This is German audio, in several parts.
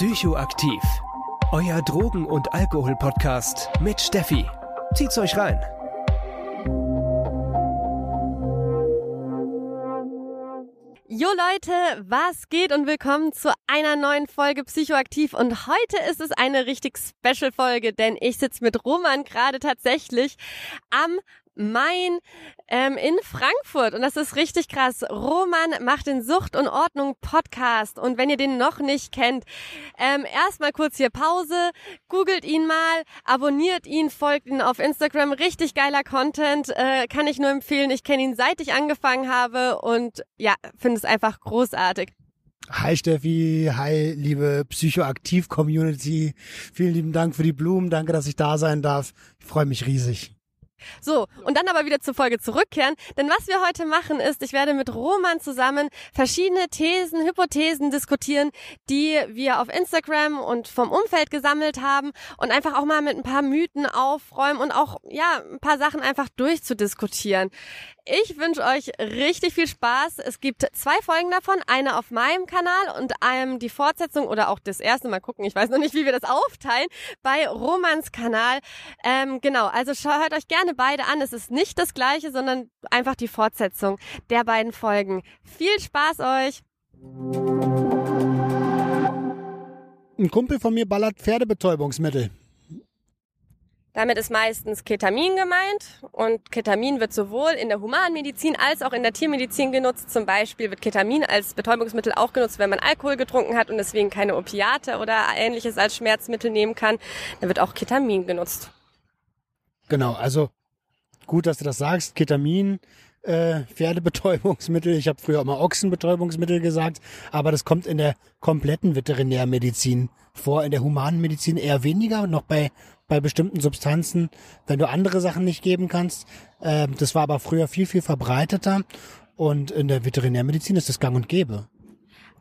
Psychoaktiv. Euer Drogen- und Alkohol-Podcast mit Steffi. Zieht's euch rein. Jo Leute, was geht und willkommen zu einer neuen Folge Psychoaktiv und heute ist es eine richtig Special Folge, denn ich sitze mit Roman gerade tatsächlich am Main ähm, in Frankfurt und das ist richtig krass. Roman macht den Sucht und Ordnung Podcast und wenn ihr den noch nicht kennt, ähm, erstmal kurz hier Pause, googelt ihn mal, abonniert ihn, folgt ihn auf Instagram, richtig geiler Content, äh, kann ich nur empfehlen. Ich kenne ihn seit ich angefangen habe und ja, finde es einfach großartig. Hi Steffi, hi liebe Psychoaktiv-Community. Vielen lieben Dank für die Blumen, danke, dass ich da sein darf. Ich freue mich riesig. So, und dann aber wieder zur Folge zurückkehren, denn was wir heute machen ist, ich werde mit Roman zusammen verschiedene Thesen, Hypothesen diskutieren, die wir auf Instagram und vom Umfeld gesammelt haben und einfach auch mal mit ein paar Mythen aufräumen und auch, ja, ein paar Sachen einfach durchzudiskutieren. Ich wünsche euch richtig viel Spaß. Es gibt zwei Folgen davon, eine auf meinem Kanal und einem die Fortsetzung oder auch das erste Mal gucken. Ich weiß noch nicht, wie wir das aufteilen bei Romans Kanal. Ähm, genau, also hört euch gerne beide an. Es ist nicht das gleiche, sondern einfach die Fortsetzung der beiden Folgen. Viel Spaß euch! Ein Kumpel von mir ballert Pferdebetäubungsmittel. Damit ist meistens Ketamin gemeint und Ketamin wird sowohl in der Humanmedizin als auch in der Tiermedizin genutzt. Zum Beispiel wird Ketamin als Betäubungsmittel auch genutzt, wenn man Alkohol getrunken hat und deswegen keine Opiate oder ähnliches als Schmerzmittel nehmen kann. Da wird auch Ketamin genutzt. Genau, also gut, dass du das sagst. Ketamin, äh, Pferdebetäubungsmittel. Ich habe früher auch mal Ochsenbetäubungsmittel gesagt, aber das kommt in der kompletten Veterinärmedizin vor, in der Humanmedizin eher weniger, noch bei bei bestimmten Substanzen, wenn du andere Sachen nicht geben kannst. Äh, das war aber früher viel, viel verbreiteter und in der Veterinärmedizin ist das gang und gäbe.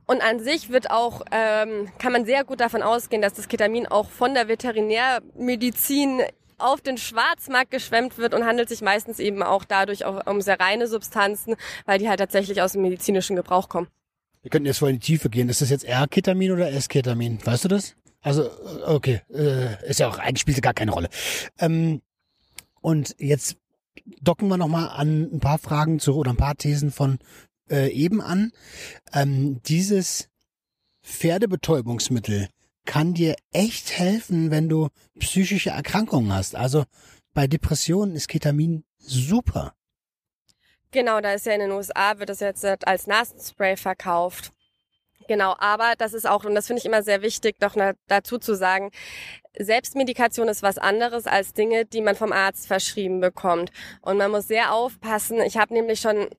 Und an sich wird auch, ähm, kann man sehr gut davon ausgehen, dass das Ketamin auch von der Veterinärmedizin auf den Schwarzmarkt geschwemmt wird und handelt sich meistens eben auch dadurch auch um sehr reine Substanzen, weil die halt tatsächlich aus dem medizinischen Gebrauch kommen. Wir könnten jetzt voll in die Tiefe gehen. Ist das jetzt R-Ketamin oder S-Ketamin? Weißt du das? Also, okay, äh, ist ja auch, eigentlich spielt gar keine Rolle. Ähm, und jetzt docken wir nochmal an ein paar Fragen zu oder ein paar Thesen von äh, eben an. Ähm, dieses Pferdebetäubungsmittel kann dir echt helfen, wenn du psychische Erkrankungen hast. Also bei Depressionen ist Ketamin super. Genau, da ist ja in den USA, wird das jetzt als Nasenspray verkauft. Genau, aber das ist auch, und das finde ich immer sehr wichtig, doch dazu zu sagen, Selbstmedikation ist was anderes als Dinge, die man vom Arzt verschrieben bekommt. Und man muss sehr aufpassen. Ich habe nämlich schon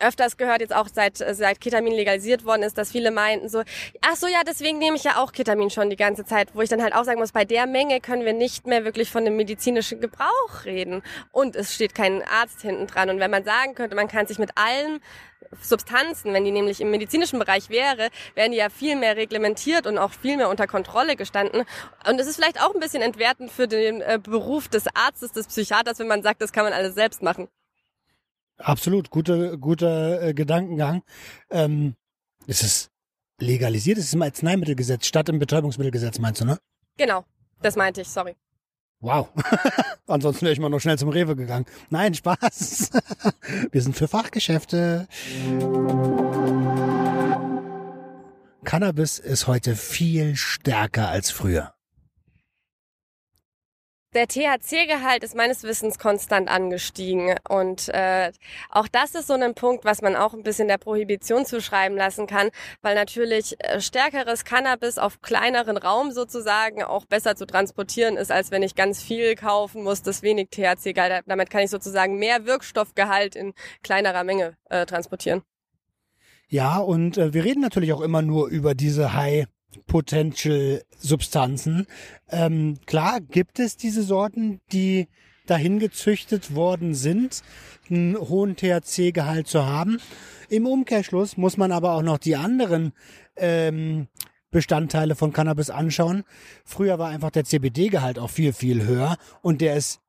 öfters gehört, jetzt auch seit, seit Ketamin legalisiert worden ist, dass viele meinten so, ach so, ja, deswegen nehme ich ja auch Ketamin schon die ganze Zeit, wo ich dann halt auch sagen muss, bei der Menge können wir nicht mehr wirklich von dem medizinischen Gebrauch reden. Und es steht kein Arzt hinten dran. Und wenn man sagen könnte, man kann sich mit allen Substanzen, wenn die nämlich im medizinischen Bereich wäre, wären die ja viel mehr reglementiert und auch viel mehr unter Kontrolle gestanden. Und es ist vielleicht auch ein bisschen entwertend für den äh, Beruf des Arztes, des Psychiaters, wenn man sagt, das kann man alles selbst machen. Absolut, guter, guter äh, Gedankengang. Ähm, ist es legalisiert? Ist es im Arzneimittelgesetz statt im Betäubungsmittelgesetz, meinst du, ne? Genau, das meinte ich, sorry. Wow. Ansonsten wäre ich mal noch schnell zum Rewe gegangen. Nein, Spaß. Wir sind für Fachgeschäfte. Cannabis ist heute viel stärker als früher. Der THC-Gehalt ist meines Wissens konstant angestiegen und äh, auch das ist so ein Punkt, was man auch ein bisschen der Prohibition zuschreiben lassen kann, weil natürlich äh, stärkeres Cannabis auf kleineren Raum sozusagen auch besser zu transportieren ist, als wenn ich ganz viel kaufen muss, das wenig THC-Gehalt hat. Damit kann ich sozusagen mehr Wirkstoffgehalt in kleinerer Menge äh, transportieren. Ja, und äh, wir reden natürlich auch immer nur über diese High Potential Substanzen. Ähm, klar gibt es diese Sorten, die dahin gezüchtet worden sind, einen hohen THC-Gehalt zu haben. Im Umkehrschluss muss man aber auch noch die anderen ähm, Bestandteile von Cannabis anschauen. Früher war einfach der CBD-Gehalt auch viel, viel höher und der ist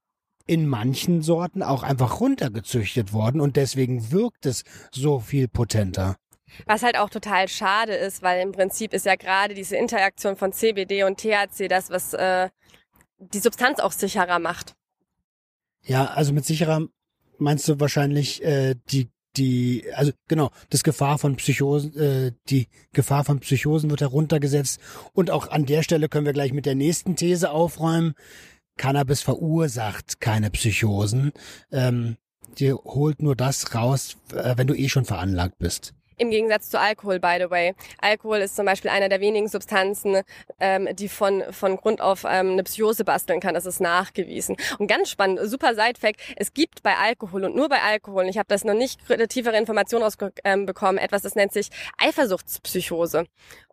in manchen Sorten auch einfach runtergezüchtet worden und deswegen wirkt es so viel potenter. Was halt auch total schade ist, weil im Prinzip ist ja gerade diese Interaktion von CBD und THC das, was äh, die Substanz auch sicherer macht. Ja, also mit sicherer meinst du wahrscheinlich äh, die die also genau das Gefahr von Psychosen äh, die Gefahr von Psychosen wird heruntergesetzt. Und auch an der Stelle können wir gleich mit der nächsten These aufräumen. Cannabis verursacht keine Psychosen. Ähm, die holt nur das raus äh, wenn du eh schon veranlagt bist im Gegensatz zu Alkohol, by the way. Alkohol ist zum Beispiel einer der wenigen Substanzen, ähm, die von, von Grund auf ähm, eine Psychose basteln kann. Das ist nachgewiesen. Und ganz spannend, super Side-Fact, es gibt bei Alkohol und nur bei Alkohol, ich habe das noch nicht tiefere Informationen rausbekommen, ähm, etwas, das nennt sich Eifersuchtspsychose.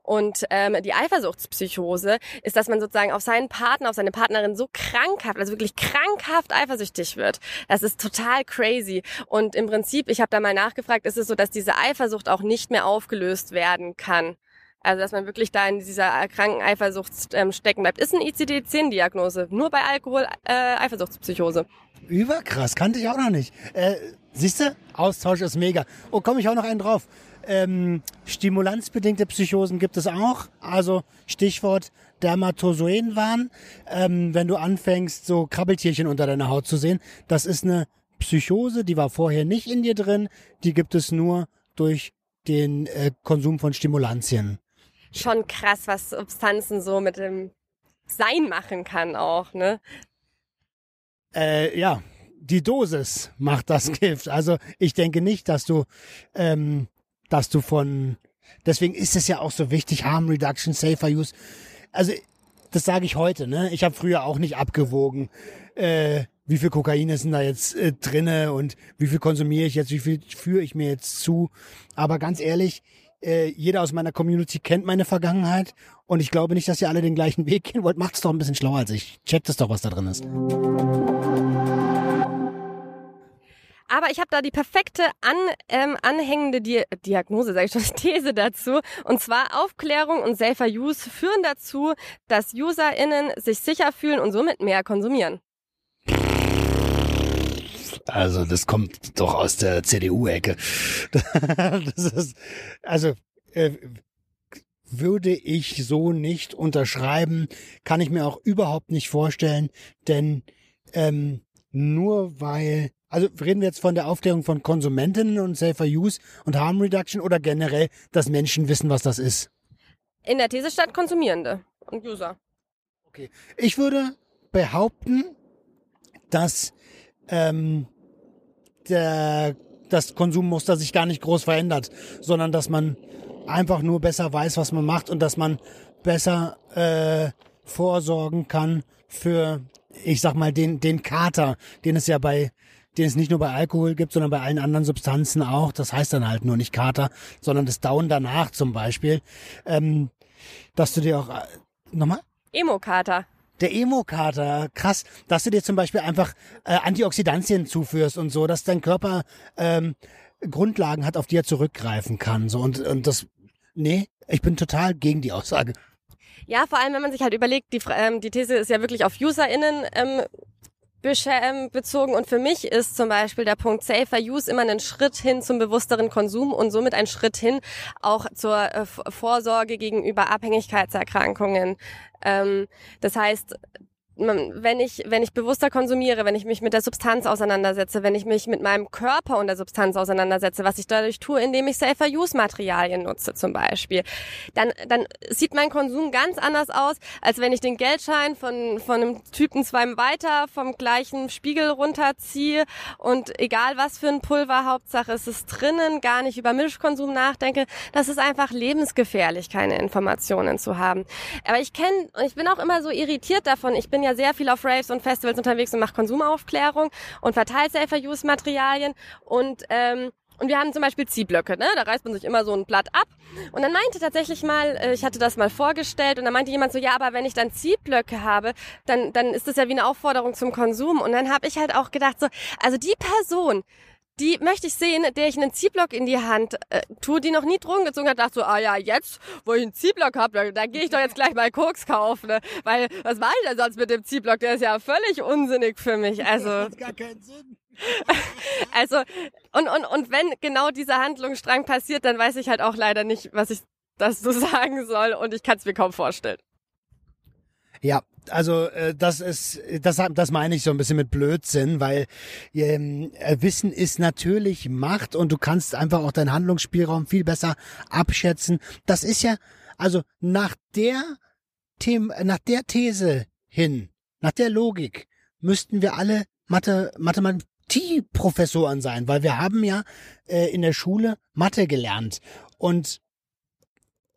Und ähm, die Eifersuchtspsychose ist, dass man sozusagen auf seinen Partner, auf seine Partnerin so krankhaft, also wirklich krankhaft eifersüchtig wird. Das ist total crazy. Und im Prinzip, ich habe da mal nachgefragt, ist es so, dass diese Eifersucht auch nicht mehr aufgelöst werden kann. Also dass man wirklich da in dieser kranken Eifersucht ähm, stecken bleibt. Ist eine ICD-10-Diagnose. Nur bei Alkohol äh, Eifersuchtspsychose. Überkrass, kannte ich auch noch nicht. Äh, Siehst du? Austausch ist mega. Oh, komme ich auch noch einen drauf. Ähm, stimulanzbedingte Psychosen gibt es auch. Also Stichwort Dermatozoenwahn. Ähm, wenn du anfängst, so Krabbeltierchen unter deiner Haut zu sehen, das ist eine Psychose, die war vorher nicht in dir drin. Die gibt es nur durch den äh, Konsum von Stimulantien. Schon krass, was Substanzen so mit dem Sein machen kann auch, ne? Äh, ja, die Dosis macht das Gift. Also ich denke nicht, dass du ähm, dass du von, deswegen ist es ja auch so wichtig, Harm Reduction, Safer Use. Also das sage ich heute, ne? Ich habe früher auch nicht abgewogen, äh, wie viel Kokain ist denn da jetzt äh, drinne und wie viel konsumiere ich jetzt, wie viel führe ich mir jetzt zu. Aber ganz ehrlich, äh, jeder aus meiner Community kennt meine Vergangenheit und ich glaube nicht, dass ihr alle den gleichen Weg gehen wollt. Macht es doch ein bisschen schlauer als ich. Checkt es doch, was da drin ist. Aber ich habe da die perfekte an, ähm, anhängende Di Diagnose, sage ich schon, These dazu. Und zwar Aufklärung und Safer Use führen dazu, dass UserInnen sich sicher fühlen und somit mehr konsumieren. Also das kommt doch aus der CDU-Ecke. also äh, würde ich so nicht unterschreiben, kann ich mir auch überhaupt nicht vorstellen, denn ähm, nur weil also reden wir jetzt von der Aufklärung von Konsumentinnen und Safer Use und Harm Reduction oder generell, dass Menschen wissen, was das ist? In der These statt Konsumierende und User. Okay. Ich würde behaupten, dass ähm, der, das Konsummuster sich gar nicht groß verändert, sondern dass man einfach nur besser weiß, was man macht und dass man besser äh, vorsorgen kann für, ich sag mal, den, den Kater, den es ja bei den es nicht nur bei Alkohol gibt, sondern bei allen anderen Substanzen auch. Das heißt dann halt nur nicht Kater, sondern das Down danach zum Beispiel. Ähm, dass du dir auch, äh, nochmal? Emo-Kater. Der Emo-Kater, krass, dass du dir zum Beispiel einfach äh, Antioxidantien zuführst und so, dass dein Körper ähm, Grundlagen hat, auf die er zurückgreifen kann. So und, und das, nee, ich bin total gegen die Aussage. Ja, vor allem, wenn man sich halt überlegt, die, ähm, die These ist ja wirklich auf UserInnen ähm, ähm, bezogen. Und für mich ist zum Beispiel der Punkt Safer Use immer ein Schritt hin zum bewussteren Konsum und somit ein Schritt hin auch zur äh, Vorsorge gegenüber Abhängigkeitserkrankungen. Ähm, das heißt, wenn ich, wenn ich bewusster konsumiere, wenn ich mich mit der Substanz auseinandersetze, wenn ich mich mit meinem Körper und der Substanz auseinandersetze, was ich dadurch tue, indem ich Safer-Use-Materialien nutze zum Beispiel, dann, dann sieht mein Konsum ganz anders aus, als wenn ich den Geldschein von, von einem Typen zwei weiter vom gleichen Spiegel runterziehe und egal was für ein Pulver, Hauptsache ist es drinnen, gar nicht über Milchkonsum nachdenke. Das ist einfach lebensgefährlich, keine Informationen zu haben. Aber ich kenne, ich bin auch immer so irritiert davon, ich bin bin sehr viel auf Raves und Festivals unterwegs und mache Konsumaufklärung und verteilt Safer-Use-Materialien und ähm, und wir haben zum Beispiel Ziehblöcke, ne? Da reißt man sich immer so ein Blatt ab. Und dann meinte tatsächlich mal, äh, ich hatte das mal vorgestellt, und dann meinte jemand so, ja, aber wenn ich dann Ziehblöcke habe, dann, dann ist das ja wie eine Aufforderung zum Konsum. Und dann habe ich halt auch gedacht, so, also die Person, die möchte ich sehen, der ich einen Ziehblock in die Hand äh, tue, die noch nie Drogen gezogen hat, dachte so, ah ja, jetzt, wo ich einen Ziehblock habe, da, da gehe ich doch jetzt gleich mal Koks kaufen, ne? weil was mache ich denn sonst mit dem Ziehblock? Der ist ja völlig unsinnig für mich. Also das macht gar keinen Sinn. also, und, und, und wenn genau dieser Handlungsstrang passiert, dann weiß ich halt auch leider nicht, was ich dazu sagen soll und ich kann es mir kaum vorstellen. Ja, also äh, das ist das das meine ich so ein bisschen mit Blödsinn, weil ähm, äh, Wissen ist natürlich Macht und du kannst einfach auch deinen Handlungsspielraum viel besser abschätzen. Das ist ja also nach der Them nach der These hin, nach der Logik müssten wir alle Mathe Mathematikprofessoren sein, weil wir haben ja äh, in der Schule Mathe gelernt und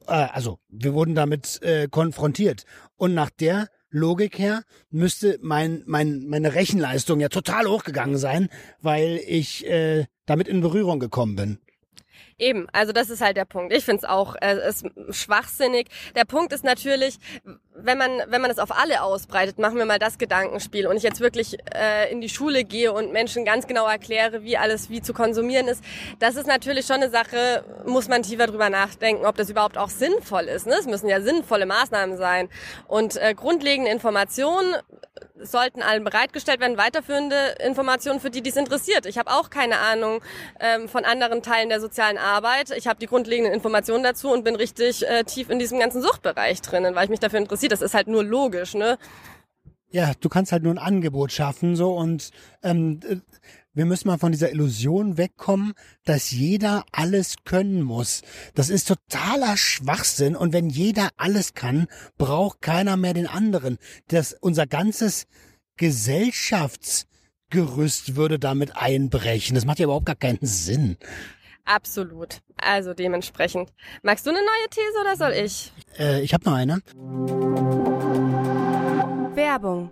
also wir wurden damit äh, konfrontiert und nach der Logik her müsste mein, mein, meine Rechenleistung ja total hochgegangen sein, weil ich äh, damit in Berührung gekommen bin. Eben, also das ist halt der Punkt. Ich finde es auch äh, ist schwachsinnig. Der Punkt ist natürlich, wenn man wenn man es auf alle ausbreitet, machen wir mal das Gedankenspiel und ich jetzt wirklich äh, in die Schule gehe und Menschen ganz genau erkläre, wie alles wie zu konsumieren ist. Das ist natürlich schon eine Sache, muss man tiefer drüber nachdenken, ob das überhaupt auch sinnvoll ist. Ne? Es müssen ja sinnvolle Maßnahmen sein und äh, grundlegende Informationen sollten allen bereitgestellt werden, weiterführende Informationen für die, die es interessiert. Ich habe auch keine Ahnung ähm, von anderen Teilen der sozialen Arbeit. Ich habe die grundlegenden Informationen dazu und bin richtig äh, tief in diesem ganzen Suchtbereich drinnen, weil ich mich dafür interessiere. Das ist halt nur logisch, ne? Ja, du kannst halt nur ein Angebot schaffen so und ähm, äh, wir müssen mal von dieser Illusion wegkommen, dass jeder alles können muss. Das ist totaler Schwachsinn und wenn jeder alles kann, braucht keiner mehr den anderen. Das unser ganzes Gesellschaftsgerüst würde damit einbrechen. Das macht ja überhaupt gar keinen Sinn. Absolut. Also dementsprechend. Magst du eine neue These oder soll ich? Äh, ich habe noch eine. Werbung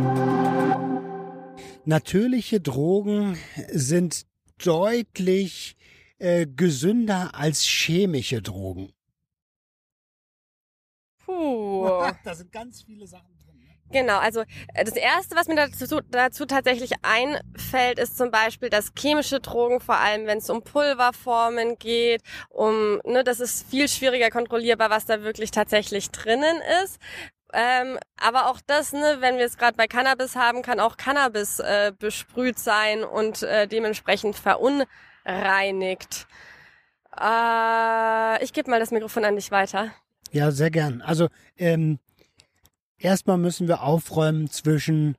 Natürliche Drogen sind deutlich äh, gesünder als chemische Drogen. Puh. da sind ganz viele Sachen drin. Ne? Genau, also äh, das Erste, was mir dazu, dazu tatsächlich einfällt, ist zum Beispiel, dass chemische Drogen, vor allem wenn es um Pulverformen geht, um, ne, das ist viel schwieriger kontrollierbar, was da wirklich tatsächlich drinnen ist. Ähm, aber auch das, ne, wenn wir es gerade bei Cannabis haben, kann auch Cannabis äh, besprüht sein und äh, dementsprechend verunreinigt. Äh, ich gebe mal das Mikrofon an dich weiter. Ja, sehr gern. Also ähm, erstmal müssen wir aufräumen zwischen,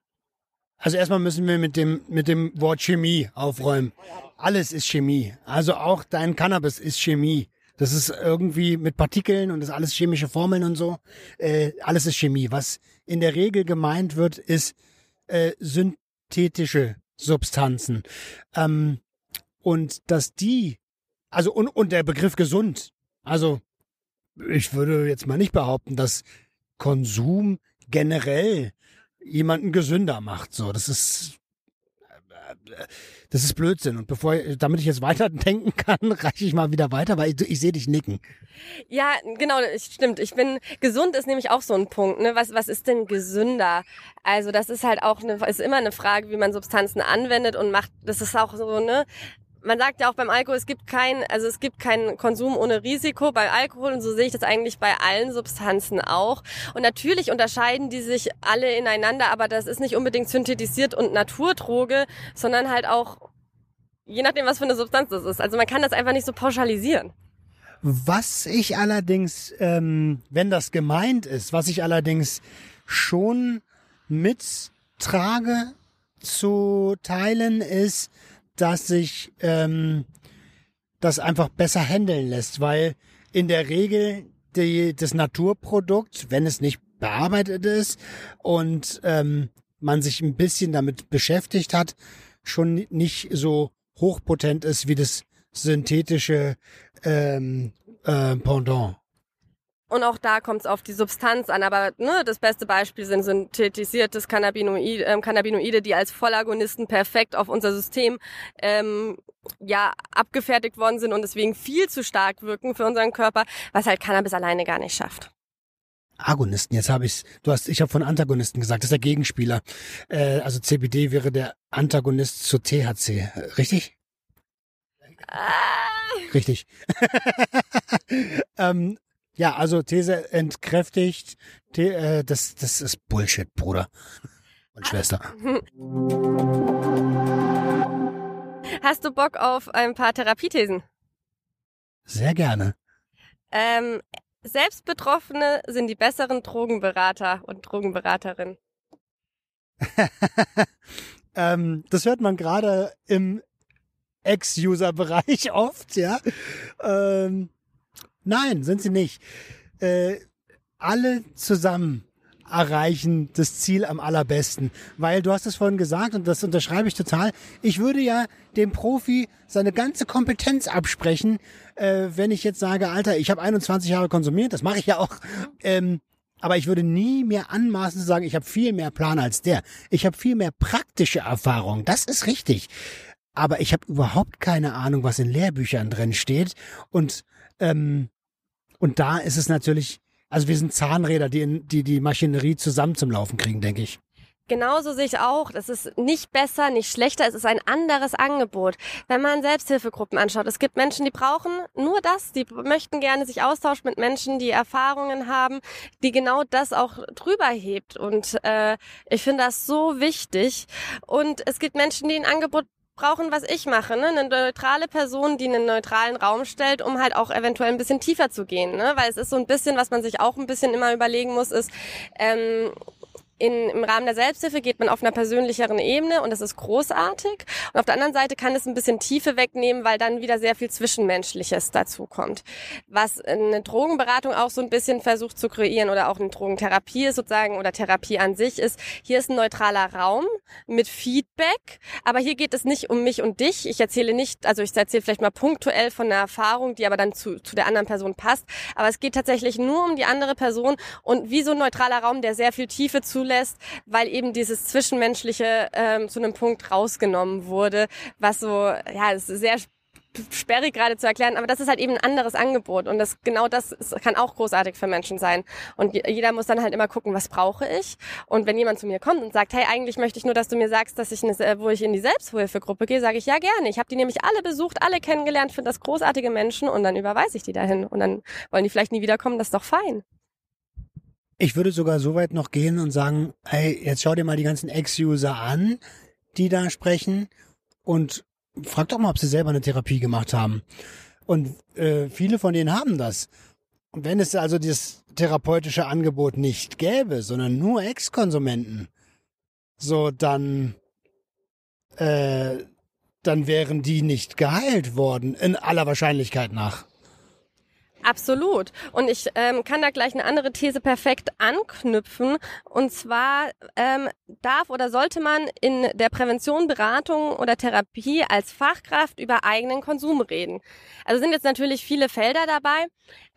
also erstmal müssen wir mit dem mit dem Wort Chemie aufräumen. Alles ist Chemie. Also auch dein Cannabis ist Chemie. Das ist irgendwie mit Partikeln und das ist alles chemische Formeln und so. Äh, alles ist Chemie. Was in der Regel gemeint wird, ist äh, synthetische Substanzen. Ähm, und dass die, also und, und der Begriff gesund. Also ich würde jetzt mal nicht behaupten, dass Konsum generell jemanden gesünder macht. So, das ist das ist Blödsinn. Und bevor, damit ich jetzt weiterdenken kann, reiche ich mal wieder weiter, weil ich, ich sehe dich nicken. Ja, genau, stimmt. Ich bin, gesund ist nämlich auch so ein Punkt, ne? Was, was ist denn gesünder? Also, das ist halt auch eine, ist immer eine Frage, wie man Substanzen anwendet und macht, das ist auch so, ne? Man sagt ja auch beim Alkohol, es gibt kein, also es gibt keinen Konsum ohne Risiko bei Alkohol und so sehe ich das eigentlich bei allen Substanzen auch. Und natürlich unterscheiden die sich alle ineinander, aber das ist nicht unbedingt synthetisiert und Naturdroge, sondern halt auch je nachdem, was für eine Substanz das ist. Also man kann das einfach nicht so pauschalisieren. Was ich allerdings, ähm, wenn das gemeint ist, was ich allerdings schon mittrage zu teilen, ist, dass sich ähm, das einfach besser handeln lässt, weil in der Regel die, das Naturprodukt, wenn es nicht bearbeitet ist und ähm, man sich ein bisschen damit beschäftigt hat, schon nicht so hochpotent ist wie das synthetische ähm, äh, Pendant. Und auch da kommt es auf die Substanz an. Aber ne, das beste Beispiel sind synthetisiertes Cannabinoid, ähm, Cannabinoide, die als Vollagonisten perfekt auf unser System ähm, ja abgefertigt worden sind und deswegen viel zu stark wirken für unseren Körper, was halt Cannabis alleine gar nicht schafft. Agonisten, jetzt habe ich's. Du hast, ich habe von Antagonisten gesagt, das ist der Gegenspieler. Äh, also CBD wäre der Antagonist zu THC, richtig? Ah. Richtig. ähm, ja, also These entkräftigt. The, äh, das, das ist Bullshit, Bruder und Schwester. Hast du Bock auf ein paar Therapiethesen? Sehr gerne. Ähm, Selbstbetroffene sind die besseren Drogenberater und Drogenberaterinnen. ähm, das hört man gerade im Ex-User-Bereich oft, ja. Ähm, nein, sind sie nicht. Äh, alle zusammen erreichen das Ziel am allerbesten. Weil du hast es vorhin gesagt und das unterschreibe ich total. Ich würde ja dem Profi seine ganze Kompetenz absprechen, äh, wenn ich jetzt sage, Alter, ich habe 21 Jahre konsumiert, das mache ich ja auch. Ähm, aber ich würde nie mehr anmaßen zu sagen, ich habe viel mehr Plan als der. Ich habe viel mehr praktische Erfahrung. Das ist richtig. Aber ich habe überhaupt keine Ahnung, was in Lehrbüchern drin steht. Und ähm, und da ist es natürlich also wir sind Zahnräder, die in, die, die Maschinerie zusammen zum Laufen kriegen, denke ich. Genauso sehe ich auch. Das ist nicht besser, nicht schlechter. Es ist ein anderes Angebot. Wenn man Selbsthilfegruppen anschaut, es gibt Menschen, die brauchen nur das. Die möchten gerne sich austauschen mit Menschen, die Erfahrungen haben, die genau das auch drüber hebt. Und äh, ich finde das so wichtig. Und es gibt Menschen, die ein Angebot brauchen, was ich mache, ne? Eine neutrale Person, die einen neutralen Raum stellt, um halt auch eventuell ein bisschen tiefer zu gehen, ne? Weil es ist so ein bisschen, was man sich auch ein bisschen immer überlegen muss, ist, ähm, in, im Rahmen der Selbsthilfe geht man auf einer persönlicheren Ebene und das ist großartig. Und auf der anderen Seite kann es ein bisschen Tiefe wegnehmen, weil dann wieder sehr viel Zwischenmenschliches dazu kommt. Was eine Drogenberatung auch so ein bisschen versucht zu kreieren oder auch eine Drogentherapie ist sozusagen oder Therapie an sich ist, hier ist ein neutraler Raum mit Feedback, aber hier geht es nicht um mich und dich. Ich erzähle nicht, also ich erzähle vielleicht mal punktuell von einer Erfahrung, die aber dann zu, zu der anderen Person passt, aber es geht tatsächlich nur um die andere Person und wie so ein neutraler Raum, der sehr viel Tiefe zulässt zulässt, weil eben dieses Zwischenmenschliche ähm, zu einem Punkt rausgenommen wurde, was so, ja, ist sehr sperrig gerade zu erklären, aber das ist halt eben ein anderes Angebot und das genau das ist, kann auch großartig für Menschen sein und jeder muss dann halt immer gucken, was brauche ich und wenn jemand zu mir kommt und sagt, hey, eigentlich möchte ich nur, dass du mir sagst, dass ich eine, wo ich in die Selbsthilfegruppe gehe, sage ich ja gerne. Ich habe die nämlich alle besucht, alle kennengelernt, finde das großartige Menschen und dann überweise ich die dahin und dann wollen die vielleicht nie wiederkommen, das ist doch fein. Ich würde sogar so weit noch gehen und sagen, hey, jetzt schau dir mal die ganzen Ex-User an, die da sprechen und frag doch mal, ob sie selber eine Therapie gemacht haben. Und äh, viele von denen haben das. Und wenn es also das therapeutische Angebot nicht gäbe, sondern nur Ex-Konsumenten, so dann, äh, dann wären die nicht geheilt worden, in aller Wahrscheinlichkeit nach. Absolut. Und ich ähm, kann da gleich eine andere These perfekt anknüpfen. Und zwar ähm, darf oder sollte man in der Prävention, Beratung oder Therapie als Fachkraft über eigenen Konsum reden. Also sind jetzt natürlich viele Felder dabei.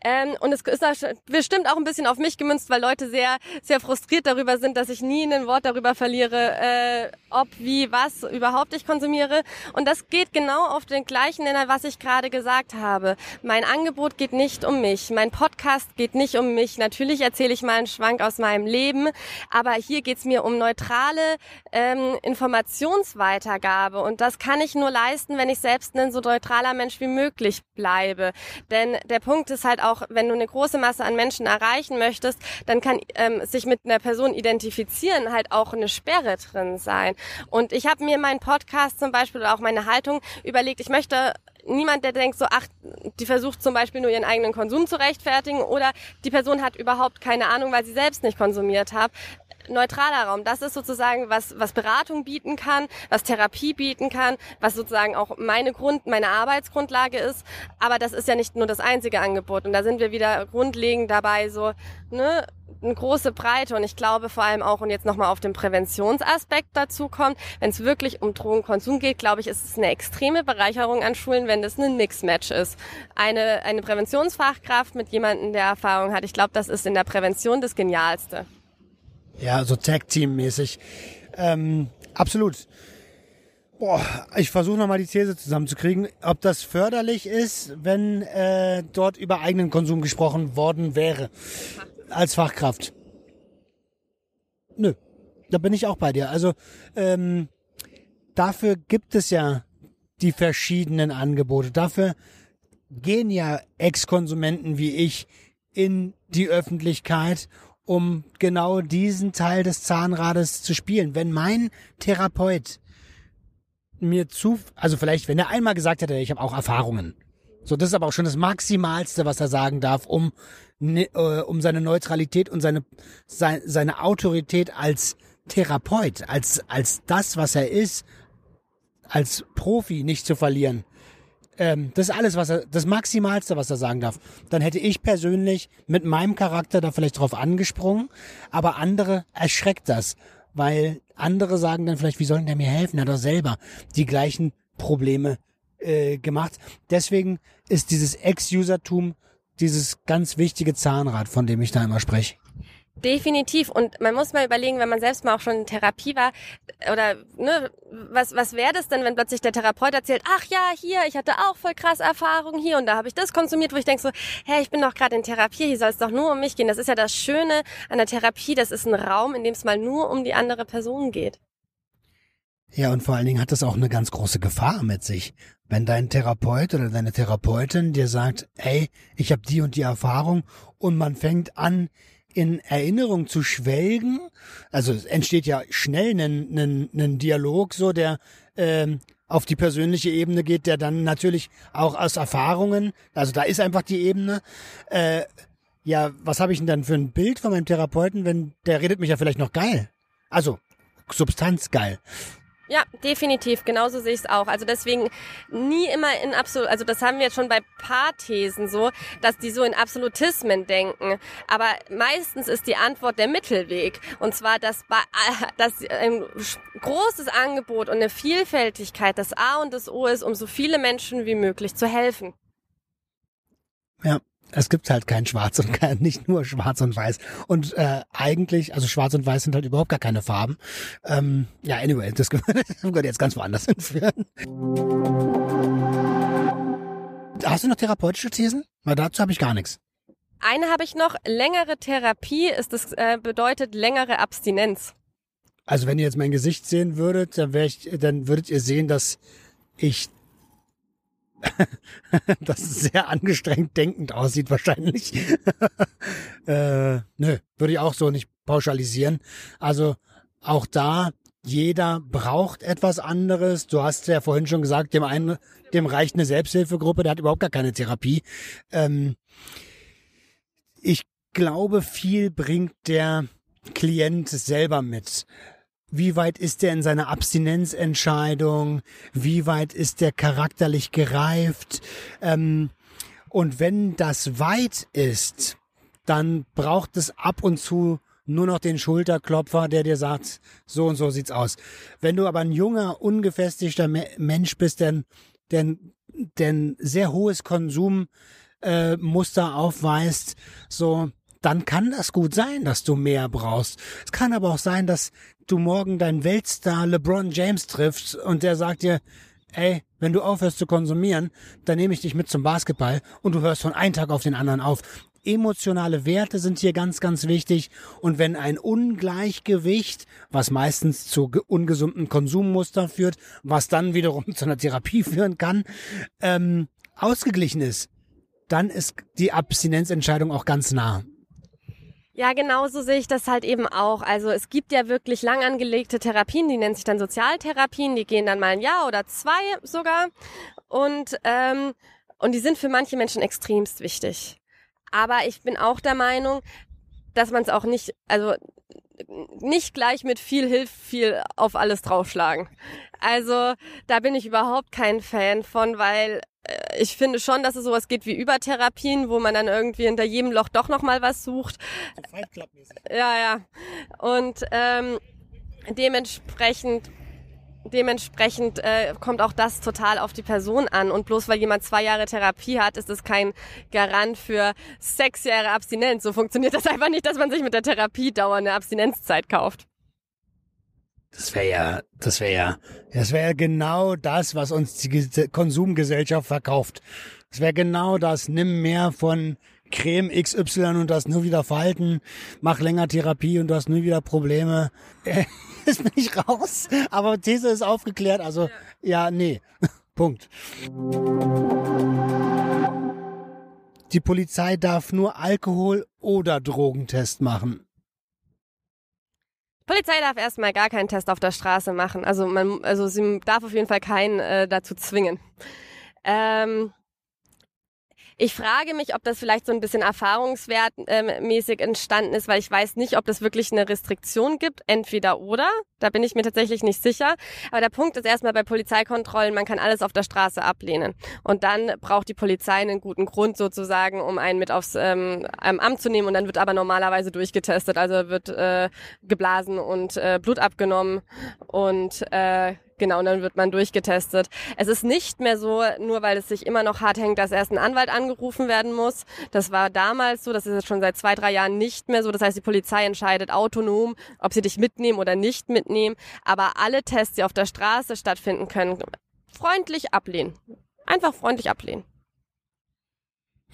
Ähm, und es ist bestimmt auch ein bisschen auf mich gemünzt, weil Leute sehr, sehr frustriert darüber sind, dass ich nie ein Wort darüber verliere, äh, ob, wie, was überhaupt ich konsumiere. Und das geht genau auf den gleichen Nenner, was ich gerade gesagt habe. Mein Angebot geht nicht nicht um mich. Mein Podcast geht nicht um mich. Natürlich erzähle ich mal einen Schwank aus meinem Leben, aber hier geht's mir um neutrale ähm, Informationsweitergabe und das kann ich nur leisten, wenn ich selbst ein so neutraler Mensch wie möglich bleibe. Denn der Punkt ist halt auch, wenn du eine große Masse an Menschen erreichen möchtest, dann kann ähm, sich mit einer Person identifizieren halt auch eine Sperre drin sein. Und ich habe mir meinen Podcast zum Beispiel oder auch meine Haltung überlegt, ich möchte niemand, der denkt so, ach, die versucht zum Beispiel nur ihren eigenen Konsum zu rechtfertigen oder die Person hat überhaupt keine Ahnung, weil sie selbst nicht konsumiert hat neutraler Raum. Das ist sozusagen, was, was Beratung bieten kann, was Therapie bieten kann, was sozusagen auch meine Grund, meine Arbeitsgrundlage ist. Aber das ist ja nicht nur das einzige Angebot. Und da sind wir wieder grundlegend dabei, so, ne, eine große Breite und ich glaube vor allem auch, und jetzt nochmal auf den Präventionsaspekt dazu kommt, wenn es wirklich um Drogenkonsum geht, glaube ich, ist es eine extreme Bereicherung an Schulen, wenn das ein Mixmatch ist. Eine, eine Präventionsfachkraft mit jemandem, der Erfahrung hat. Ich glaube, das ist in der Prävention das Genialste. Ja, so Tag-Team-mäßig. Ähm, absolut. Boah, ich versuche nochmal die These zusammenzukriegen, ob das förderlich ist, wenn äh, dort über eigenen Konsum gesprochen worden wäre als Fachkraft. Nö, da bin ich auch bei dir. Also ähm, dafür gibt es ja die verschiedenen Angebote. Dafür gehen ja Ex-Konsumenten wie ich in die Öffentlichkeit, um genau diesen Teil des Zahnrades zu spielen. Wenn mein Therapeut mir zu, also vielleicht, wenn er einmal gesagt hätte, ich habe auch Erfahrungen. So, das ist aber auch schon das Maximalste, was er sagen darf, um ne, äh, um seine Neutralität und seine, seine, seine Autorität als Therapeut, als, als das, was er ist, als Profi nicht zu verlieren. Ähm, das ist alles, was er, das Maximalste, was er sagen darf. Dann hätte ich persönlich mit meinem Charakter da vielleicht drauf angesprungen, aber andere erschreckt das, weil andere sagen dann vielleicht, wie soll denn der mir helfen? Er hat doch selber die gleichen Probleme äh, gemacht. Deswegen ist dieses Ex-Usertum dieses ganz wichtige Zahnrad, von dem ich da immer spreche. Definitiv. Und man muss mal überlegen, wenn man selbst mal auch schon in Therapie war, oder ne, was, was wäre das denn, wenn plötzlich der Therapeut erzählt, ach ja, hier, ich hatte auch voll krass Erfahrung hier und da habe ich das konsumiert, wo ich denke so, hey, ich bin doch gerade in Therapie, hier soll es doch nur um mich gehen. Das ist ja das Schöne an der Therapie, das ist ein Raum, in dem es mal nur um die andere Person geht. Ja, und vor allen Dingen hat das auch eine ganz große Gefahr mit sich. Wenn dein Therapeut oder deine Therapeutin dir sagt, ey, ich habe die und die Erfahrung und man fängt an, in Erinnerung zu schwelgen, also entsteht ja schnell ein, ein, ein Dialog, so der ähm, auf die persönliche Ebene geht, der dann natürlich auch aus Erfahrungen, also da ist einfach die Ebene, äh, ja, was habe ich denn dann für ein Bild von meinem Therapeuten, wenn der redet mich ja vielleicht noch geil. Also Substanz geil. Ja, definitiv. Genauso sehe ich es auch. Also deswegen nie immer in absolut, also das haben wir jetzt schon bei paar Thesen so, dass die so in Absolutismen denken. Aber meistens ist die Antwort der Mittelweg. Und zwar, dass, bei, dass ein großes Angebot und eine Vielfältigkeit das A und das O ist, um so viele Menschen wie möglich zu helfen. Ja, es gibt halt kein Schwarz und kein, nicht nur Schwarz und Weiß. Und äh, eigentlich, also Schwarz und Weiß sind halt überhaupt gar keine Farben. Ähm, ja, anyway, das gehört jetzt ganz woanders hinführen. Hast du noch therapeutische Thesen? Weil dazu habe ich gar nichts. Eine habe ich noch. Längere Therapie ist das äh, bedeutet längere Abstinenz. Also wenn ihr jetzt mein Gesicht sehen würdet, dann, ich, dann würdet ihr sehen, dass ich das sehr angestrengt denkend aussieht wahrscheinlich. äh, nö, würde ich auch so nicht pauschalisieren. Also auch da, jeder braucht etwas anderes. Du hast ja vorhin schon gesagt, dem einen, dem reicht eine Selbsthilfegruppe, der hat überhaupt gar keine Therapie. Ähm, ich glaube, viel bringt der Klient selber mit. Wie weit ist er in seiner Abstinenzentscheidung? Wie weit ist er charakterlich gereift? Ähm, und wenn das weit ist, dann braucht es ab und zu nur noch den Schulterklopfer, der dir sagt, so und so sieht's aus. Wenn du aber ein junger, ungefestigter Mensch bist, der, der, der ein sehr hohes Konsummuster äh, aufweist, so, dann kann das gut sein, dass du mehr brauchst. Es kann aber auch sein, dass du morgen deinen Weltstar LeBron James triffst und der sagt dir, ey, wenn du aufhörst zu konsumieren, dann nehme ich dich mit zum Basketball und du hörst von einem Tag auf den anderen auf. Emotionale Werte sind hier ganz, ganz wichtig. Und wenn ein Ungleichgewicht, was meistens zu ungesunden Konsummustern führt, was dann wiederum zu einer Therapie führen kann, ähm, ausgeglichen ist, dann ist die Abstinenzentscheidung auch ganz nah. Ja, genau so sehe ich das halt eben auch. Also es gibt ja wirklich lang angelegte Therapien, die nennen sich dann Sozialtherapien, die gehen dann mal ein Jahr oder zwei sogar. Und, ähm, und die sind für manche Menschen extremst wichtig. Aber ich bin auch der Meinung, dass man es auch nicht, also nicht gleich mit viel Hilfe viel auf alles draufschlagen. Also da bin ich überhaupt kein Fan von, weil äh, ich finde schon, dass es sowas geht wie Übertherapien, wo man dann irgendwie hinter jedem Loch doch noch mal was sucht. Ja, ja. Und ähm, dementsprechend dementsprechend äh, kommt auch das total auf die Person an. Und bloß weil jemand zwei Jahre Therapie hat, ist es kein Garant für sechs Jahre Abstinenz. So funktioniert das einfach nicht, dass man sich mit der Therapie dauernde Abstinenzzeit kauft. Das wäre ja, das wäre ja, das wäre ja genau das, was uns die Konsumgesellschaft verkauft. Das wäre genau das. Nimm mehr von Creme XY und du hast nur wieder Falten. Mach länger Therapie und du hast nur wieder Probleme. Jetzt bin ich raus. Aber These ist aufgeklärt. Also, ja, ja nee. Punkt. Die Polizei darf nur Alkohol- oder Drogentest machen. Polizei darf erstmal gar keinen Test auf der Straße machen. Also man, also sie darf auf jeden Fall keinen äh, dazu zwingen. Ähm, ich frage mich, ob das vielleicht so ein bisschen erfahrungswertmäßig ähm, entstanden ist, weil ich weiß nicht, ob das wirklich eine Restriktion gibt, entweder oder. Da bin ich mir tatsächlich nicht sicher. Aber der Punkt ist erstmal bei Polizeikontrollen, man kann alles auf der Straße ablehnen. Und dann braucht die Polizei einen guten Grund sozusagen, um einen mit aufs ähm, Amt zu nehmen. Und dann wird aber normalerweise durchgetestet. Also wird äh, geblasen und äh, Blut abgenommen und äh, Genau, und dann wird man durchgetestet. Es ist nicht mehr so, nur weil es sich immer noch hart hängt, dass erst ein Anwalt angerufen werden muss. Das war damals so, das ist jetzt schon seit zwei, drei Jahren nicht mehr so. Das heißt, die Polizei entscheidet autonom, ob sie dich mitnehmen oder nicht mitnehmen. Aber alle Tests, die auf der Straße stattfinden können, freundlich ablehnen. Einfach freundlich ablehnen.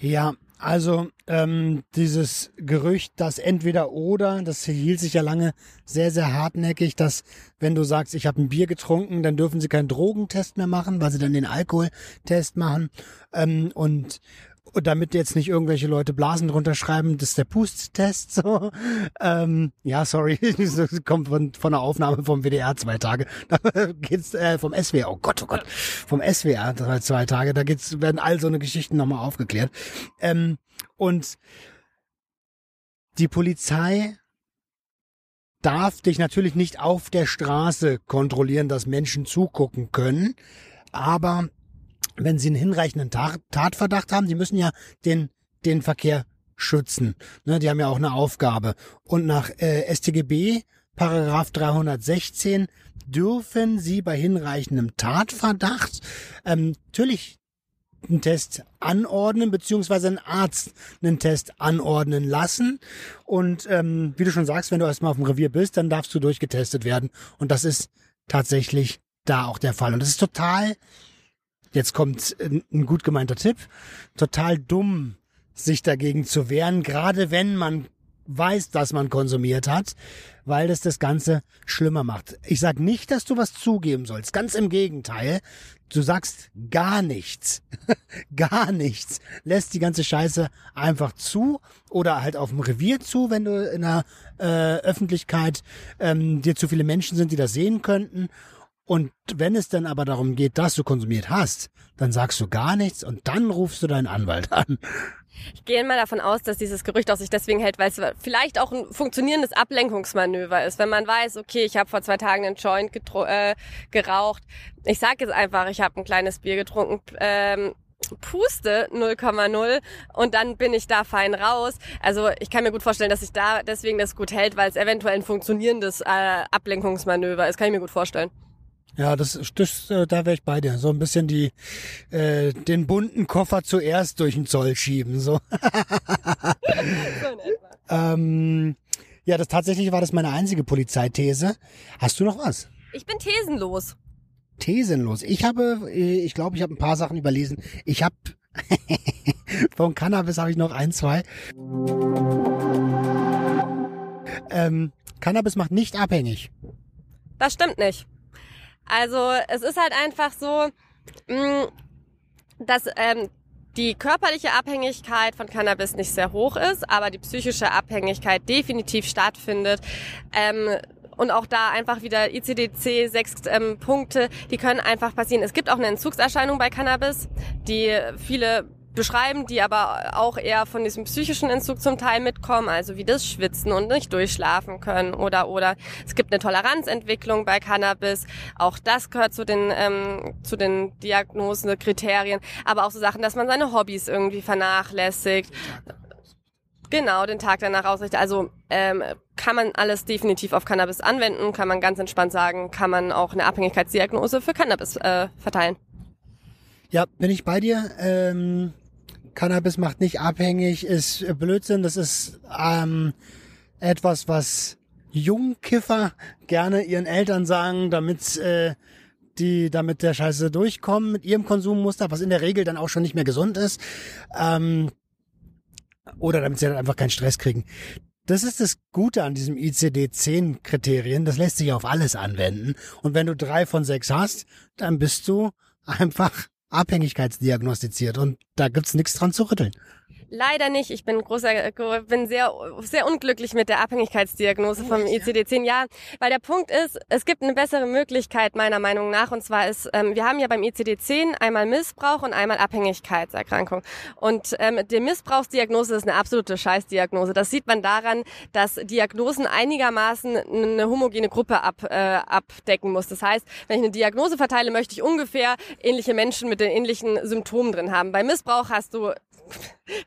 Ja, also ähm, dieses Gerücht, dass entweder oder, das hielt sich ja lange sehr, sehr hartnäckig, dass wenn du sagst, ich habe ein Bier getrunken, dann dürfen sie keinen Drogentest mehr machen, weil sie dann den Alkoholtest machen. Ähm, und und damit jetzt nicht irgendwelche Leute Blasen drunter schreiben, das ist der Pust-Test so. Ähm, ja, sorry, das kommt von, von der Aufnahme vom WDR zwei Tage. Da geht's äh, vom SWR, oh Gott, oh Gott, vom SWR zwei Tage, da geht's, werden all so eine Geschichten nochmal aufgeklärt. Ähm, und die Polizei darf dich natürlich nicht auf der Straße kontrollieren, dass Menschen zugucken können, aber wenn sie einen hinreichenden Tatverdacht haben, die müssen ja den, den Verkehr schützen. Ne, die haben ja auch eine Aufgabe. Und nach äh, StGB Paragraph 316 dürfen sie bei hinreichendem Tatverdacht ähm, natürlich einen Test anordnen, beziehungsweise ein Arzt einen Test anordnen lassen. Und ähm, wie du schon sagst, wenn du erstmal auf dem Revier bist, dann darfst du durchgetestet werden. Und das ist tatsächlich da auch der Fall. Und das ist total Jetzt kommt ein gut gemeinter Tipp. Total dumm, sich dagegen zu wehren, gerade wenn man weiß, dass man konsumiert hat, weil das das Ganze schlimmer macht. Ich sag nicht, dass du was zugeben sollst. Ganz im Gegenteil. Du sagst gar nichts. gar nichts. Lässt die ganze Scheiße einfach zu oder halt auf dem Revier zu, wenn du in der äh, Öffentlichkeit ähm, dir zu viele Menschen sind, die das sehen könnten und wenn es dann aber darum geht, dass du konsumiert hast, dann sagst du gar nichts und dann rufst du deinen Anwalt an. Ich gehe mal davon aus, dass dieses Gerücht auch sich deswegen hält, weil es vielleicht auch ein funktionierendes Ablenkungsmanöver ist. Wenn man weiß, okay, ich habe vor zwei Tagen einen Joint äh, geraucht. Ich sage jetzt einfach, ich habe ein kleines Bier getrunken. Ähm, puste 0,0 und dann bin ich da fein raus. Also ich kann mir gut vorstellen, dass sich da deswegen das gut hält, weil es eventuell ein funktionierendes äh, Ablenkungsmanöver ist. Kann ich mir gut vorstellen. Ja, das, das äh, da wäre ich bei dir. So ein bisschen die äh, den bunten Koffer zuerst durch den Zoll schieben. So. ähm, ja, das tatsächlich war das meine einzige Polizeithese. Hast du noch was? Ich bin thesenlos. thesenlos. Ich habe, äh, ich glaube, ich habe ein paar Sachen überlesen. Ich habe von Cannabis habe ich noch ein, zwei. Ähm, Cannabis macht nicht abhängig. Das stimmt nicht. Also es ist halt einfach so, mh, dass ähm, die körperliche Abhängigkeit von Cannabis nicht sehr hoch ist, aber die psychische Abhängigkeit definitiv stattfindet. Ähm, und auch da einfach wieder ICDC, sechs ähm, Punkte, die können einfach passieren. Es gibt auch eine Entzugserscheinung bei Cannabis, die viele beschreiben, die aber auch eher von diesem psychischen Entzug zum Teil mitkommen, also wie das Schwitzen und nicht durchschlafen können oder oder es gibt eine Toleranzentwicklung bei Cannabis, auch das gehört zu den ähm, zu den Diagnosen, Kriterien, aber auch so Sachen, dass man seine Hobbys irgendwie vernachlässigt. Genau, den Tag danach ausrichtet. Also ähm, kann man alles definitiv auf Cannabis anwenden, kann man ganz entspannt sagen, kann man auch eine Abhängigkeitsdiagnose für Cannabis äh, verteilen. Ja, bin ich bei dir. Ähm, Cannabis macht nicht abhängig, ist Blödsinn. Das ist ähm, etwas, was Jungkiffer gerne ihren Eltern sagen, damit äh, die damit der Scheiße durchkommen mit ihrem Konsummuster, was in der Regel dann auch schon nicht mehr gesund ist. Ähm, oder damit sie dann einfach keinen Stress kriegen. Das ist das Gute an diesem ICD-10-Kriterien. Das lässt sich auf alles anwenden. Und wenn du drei von sechs hast, dann bist du einfach abhängigkeitsdiagnostiziert und da gibt's nichts dran zu rütteln. Leider nicht. Ich bin großer, bin sehr, sehr unglücklich mit der Abhängigkeitsdiagnose vom ICD-10. Ja, weil der Punkt ist, es gibt eine bessere Möglichkeit meiner Meinung nach. Und zwar ist, ähm, wir haben ja beim ICD-10 einmal Missbrauch und einmal Abhängigkeitserkrankung. Und ähm, die Missbrauchsdiagnose ist eine absolute Scheißdiagnose. Das sieht man daran, dass Diagnosen einigermaßen eine homogene Gruppe ab, äh, abdecken muss. Das heißt, wenn ich eine Diagnose verteile, möchte ich ungefähr ähnliche Menschen mit den ähnlichen Symptomen drin haben. Bei Missbrauch hast du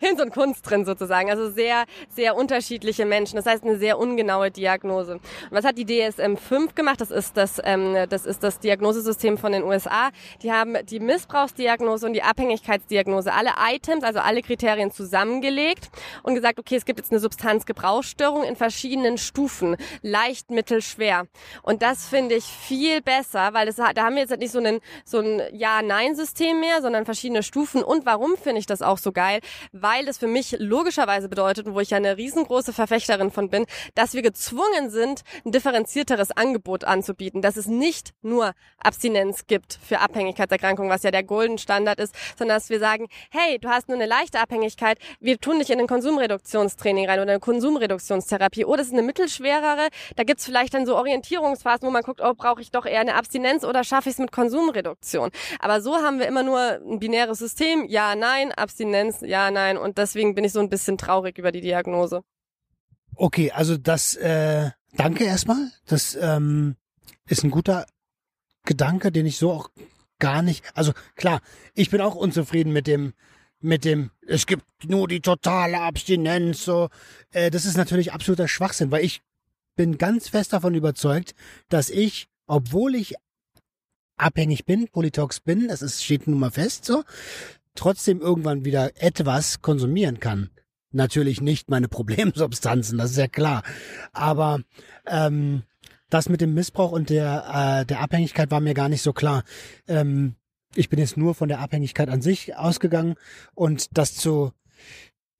Hinz und Kunst drin sozusagen. Also sehr, sehr unterschiedliche Menschen. Das heißt eine sehr ungenaue Diagnose. Was hat die DSM-5 gemacht? Das ist das, ähm, das ist das Diagnosesystem von den USA. Die haben die Missbrauchsdiagnose und die Abhängigkeitsdiagnose, alle Items, also alle Kriterien zusammengelegt und gesagt, okay, es gibt jetzt eine Substanzgebrauchsstörung in verschiedenen Stufen. Leicht, mittel, schwer. Und das finde ich viel besser, weil das, da haben wir jetzt nicht so ein, so ein Ja-Nein-System mehr, sondern verschiedene Stufen. Und warum finde ich das auch so geil? weil das für mich logischerweise bedeutet, wo ich ja eine riesengroße Verfechterin von bin, dass wir gezwungen sind, ein differenzierteres Angebot anzubieten, dass es nicht nur Abstinenz gibt für Abhängigkeitserkrankungen, was ja der Golden Standard ist, sondern dass wir sagen, hey, du hast nur eine leichte Abhängigkeit, wir tun dich in ein Konsumreduktionstraining rein oder eine Konsumreduktionstherapie. Oder es ist eine mittelschwerere, da gibt's vielleicht dann so Orientierungsphasen, wo man guckt, oh, brauche ich doch eher eine Abstinenz oder schaffe ich es mit Konsumreduktion. Aber so haben wir immer nur ein binäres System, ja, nein, Abstinenz, ja, nein. Und deswegen bin ich so ein bisschen traurig über die Diagnose. Okay, also das, äh, danke erstmal. Das ähm, ist ein guter Gedanke, den ich so auch gar nicht. Also klar, ich bin auch unzufrieden mit dem, mit dem, es gibt nur die totale Abstinenz. So, äh, das ist natürlich absoluter Schwachsinn, weil ich bin ganz fest davon überzeugt, dass ich, obwohl ich abhängig bin, Politox bin, das ist, steht nun mal fest so, trotzdem irgendwann wieder etwas konsumieren kann. Natürlich nicht meine Problemsubstanzen, das ist ja klar. Aber ähm, das mit dem Missbrauch und der, äh, der Abhängigkeit war mir gar nicht so klar. Ähm, ich bin jetzt nur von der Abhängigkeit an sich ausgegangen und das zu,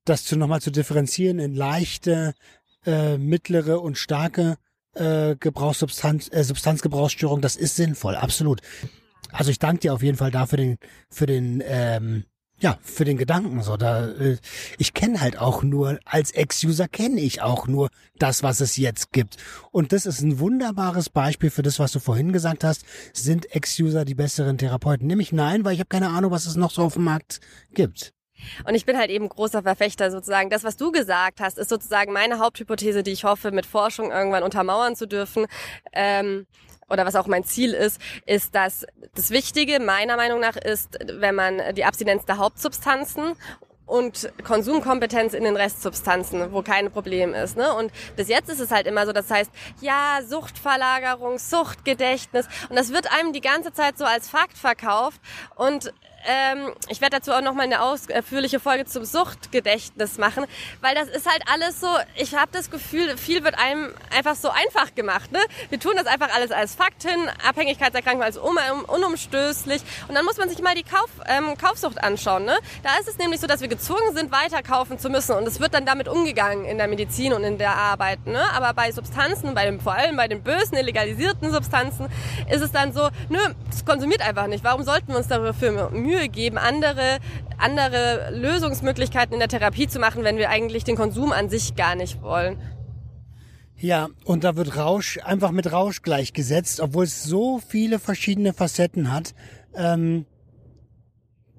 das zu nochmal zu differenzieren in leichte, äh, mittlere und starke äh, Gebrauchssubstanz, äh, Substanzgebrauchsstörung, das ist sinnvoll, absolut. Also ich danke dir auf jeden Fall dafür den, für den, ähm, ja, für den Gedanken. So, da, äh, ich kenne halt auch nur, als Ex-User kenne ich auch nur das, was es jetzt gibt. Und das ist ein wunderbares Beispiel für das, was du vorhin gesagt hast. Sind Ex-User die besseren Therapeuten? Nämlich nein, weil ich habe keine Ahnung, was es noch so auf dem Markt gibt. Und ich bin halt eben großer Verfechter sozusagen. Das, was du gesagt hast, ist sozusagen meine Haupthypothese, die ich hoffe, mit Forschung irgendwann untermauern zu dürfen. Ähm, oder was auch mein Ziel ist, ist, dass das Wichtige meiner Meinung nach ist, wenn man die Abstinenz der Hauptsubstanzen und Konsumkompetenz in den Restsubstanzen, wo kein Problem ist. Ne? Und bis jetzt ist es halt immer so, das heißt, ja, Suchtverlagerung, Suchtgedächtnis und das wird einem die ganze Zeit so als Fakt verkauft und ähm, ich werde dazu auch nochmal eine ausführliche Folge zum Suchtgedächtnis machen, weil das ist halt alles so, ich habe das Gefühl, viel wird einem einfach so einfach gemacht. Ne? Wir tun das einfach alles als Fakt hin, Abhängigkeitserkrankung als un unumstößlich und dann muss man sich mal die Kauf, ähm, Kaufsucht anschauen. Ne? Da ist es nämlich so, dass wir gezwungen sind, weiter kaufen zu müssen und es wird dann damit umgegangen in der Medizin und in der Arbeit. Ne? Aber bei Substanzen, bei dem, vor allem bei den bösen, illegalisierten Substanzen, ist es dann so, nö, es konsumiert einfach nicht. Warum sollten wir uns dafür Mühe geben, andere, andere Lösungsmöglichkeiten in der Therapie zu machen, wenn wir eigentlich den Konsum an sich gar nicht wollen? Ja, und da wird Rausch einfach mit Rausch gleichgesetzt, obwohl es so viele verschiedene Facetten hat. Ähm,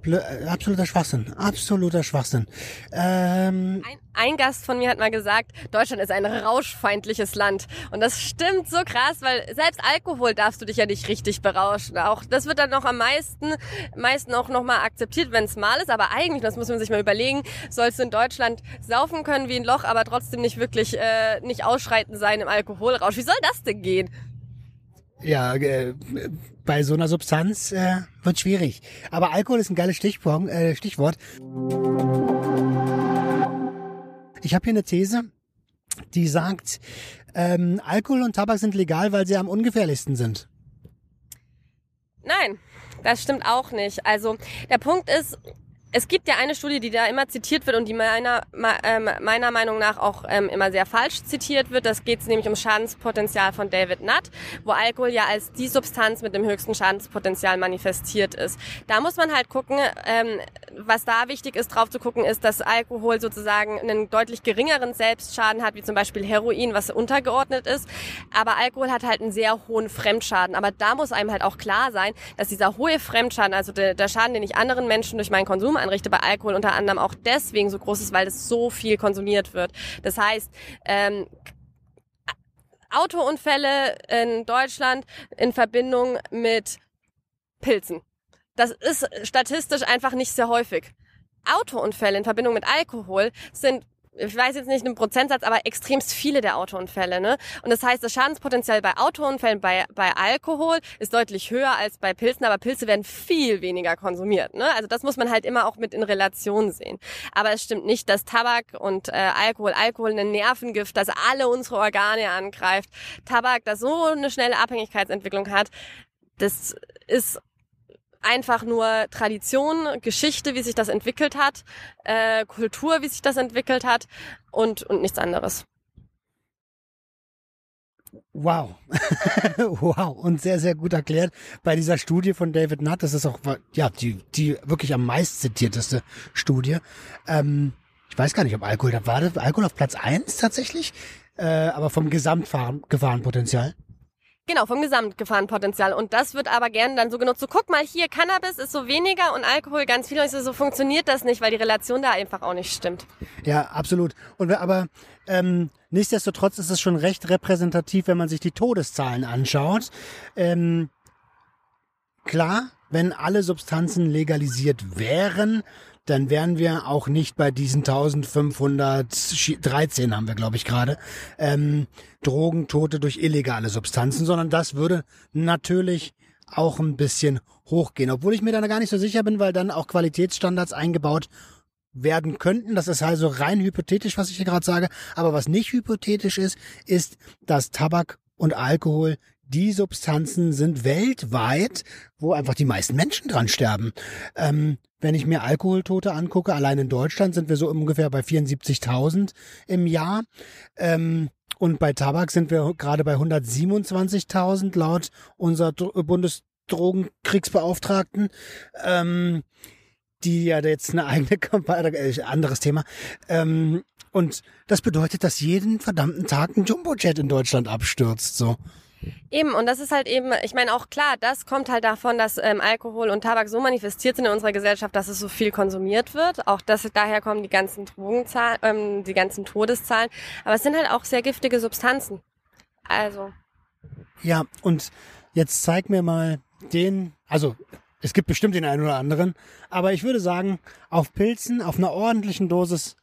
äh, absoluter Schwachsinn. Absoluter Schwachsinn. Ähm, ein, ein, Gast von mir hat mal gesagt, Deutschland ist ein rauschfeindliches Land. Und das stimmt so krass, weil selbst Alkohol darfst du dich ja nicht richtig berauschen. Auch das wird dann noch am meisten, meisten auch nochmal akzeptiert, wenn es mal ist. Aber eigentlich, das muss man sich mal überlegen, sollst du in Deutschland saufen können wie ein Loch, aber trotzdem nicht wirklich äh, nicht ausschreiten sein im Alkoholrausch. Wie soll das denn gehen? Ja, äh, bei so einer Substanz äh, wird schwierig. Aber Alkohol ist ein geiles Stichwort. Äh, Stichwort. Ich habe hier eine These, die sagt, ähm, Alkohol und Tabak sind legal, weil sie am ungefährlichsten sind. Nein, das stimmt auch nicht. Also der Punkt ist, es gibt ja eine Studie, die da immer zitiert wird und die meiner, ähm, meiner Meinung nach auch ähm, immer sehr falsch zitiert wird. Das geht nämlich um Schadenspotenzial von David Nutt, wo Alkohol ja als die Substanz mit dem höchsten Schadenspotenzial manifestiert ist. Da muss man halt gucken, ähm, was da wichtig ist, drauf zu gucken, ist, dass Alkohol sozusagen einen deutlich geringeren Selbstschaden hat, wie zum Beispiel Heroin, was untergeordnet ist. Aber Alkohol hat halt einen sehr hohen Fremdschaden. Aber da muss einem halt auch klar sein, dass dieser hohe Fremdschaden, also der, der Schaden, den ich anderen Menschen durch meinen Konsum anrichte, bei Alkohol unter anderem auch deswegen so groß ist, weil es so viel konsumiert wird. Das heißt, ähm, Autounfälle in Deutschland in Verbindung mit Pilzen. Das ist statistisch einfach nicht sehr häufig. Autounfälle in Verbindung mit Alkohol sind ich weiß jetzt nicht einen Prozentsatz, aber extremst viele der Autounfälle. Ne? Und das heißt, das Schadenspotenzial bei Autounfällen, bei, bei Alkohol ist deutlich höher als bei Pilzen, aber Pilze werden viel weniger konsumiert. Ne? Also das muss man halt immer auch mit in Relation sehen. Aber es stimmt nicht, dass Tabak und äh, Alkohol, Alkohol ein Nervengift, das alle unsere Organe angreift. Tabak, das so eine schnelle Abhängigkeitsentwicklung hat, das ist einfach nur Tradition, Geschichte, wie sich das entwickelt hat, äh, Kultur, wie sich das entwickelt hat und, und nichts anderes. Wow. wow. Und sehr, sehr gut erklärt. Bei dieser Studie von David Nutt, das ist auch, ja, die, die wirklich am meist zitierteste Studie. Ähm, ich weiß gar nicht, ob Alkohol, da war Alkohol auf Platz eins tatsächlich, äh, aber vom Gesamtgefahrenpotenzial. Genau, vom Gesamtgefahrenpotenzial. Und das wird aber gerne dann so genutzt. So, guck mal hier, Cannabis ist so weniger und Alkohol ganz viel. Und so, so funktioniert das nicht, weil die Relation da einfach auch nicht stimmt. Ja, absolut. Und aber ähm, nichtsdestotrotz ist es schon recht repräsentativ, wenn man sich die Todeszahlen anschaut. Ähm, klar, wenn alle Substanzen legalisiert wären, dann wären wir auch nicht bei diesen 1513, haben wir, glaube ich, gerade, ähm, Drogentote durch illegale Substanzen, sondern das würde natürlich auch ein bisschen hochgehen. Obwohl ich mir da gar nicht so sicher bin, weil dann auch Qualitätsstandards eingebaut werden könnten. Das ist also rein hypothetisch, was ich hier gerade sage. Aber was nicht hypothetisch ist, ist, dass Tabak und Alkohol die Substanzen sind weltweit, wo einfach die meisten Menschen dran sterben. Ähm, wenn ich mir Alkoholtote angucke, allein in Deutschland sind wir so ungefähr bei 74.000 im Jahr. Ähm, und bei Tabak sind wir gerade bei 127.000 laut unserer Bundesdrogenkriegsbeauftragten. Ähm, die ja jetzt eine eigene Kampagne, äh, anderes Thema. Ähm, und das bedeutet, dass jeden verdammten Tag ein Jumbojet in Deutschland abstürzt, so. Eben, und das ist halt eben, ich meine auch klar, das kommt halt davon, dass ähm, Alkohol und Tabak so manifestiert sind in unserer Gesellschaft, dass es so viel konsumiert wird. Auch das, daher kommen die ganzen Drogenzahlen, ähm, die ganzen Todeszahlen. Aber es sind halt auch sehr giftige Substanzen. Also. Ja, und jetzt zeig mir mal den, also es gibt bestimmt den einen oder anderen, aber ich würde sagen, auf Pilzen, auf einer ordentlichen Dosis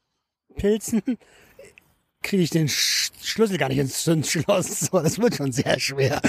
Pilzen kriege ich den Sch Schlüssel gar nicht ins Zündschloss. So, das wird schon sehr schwer.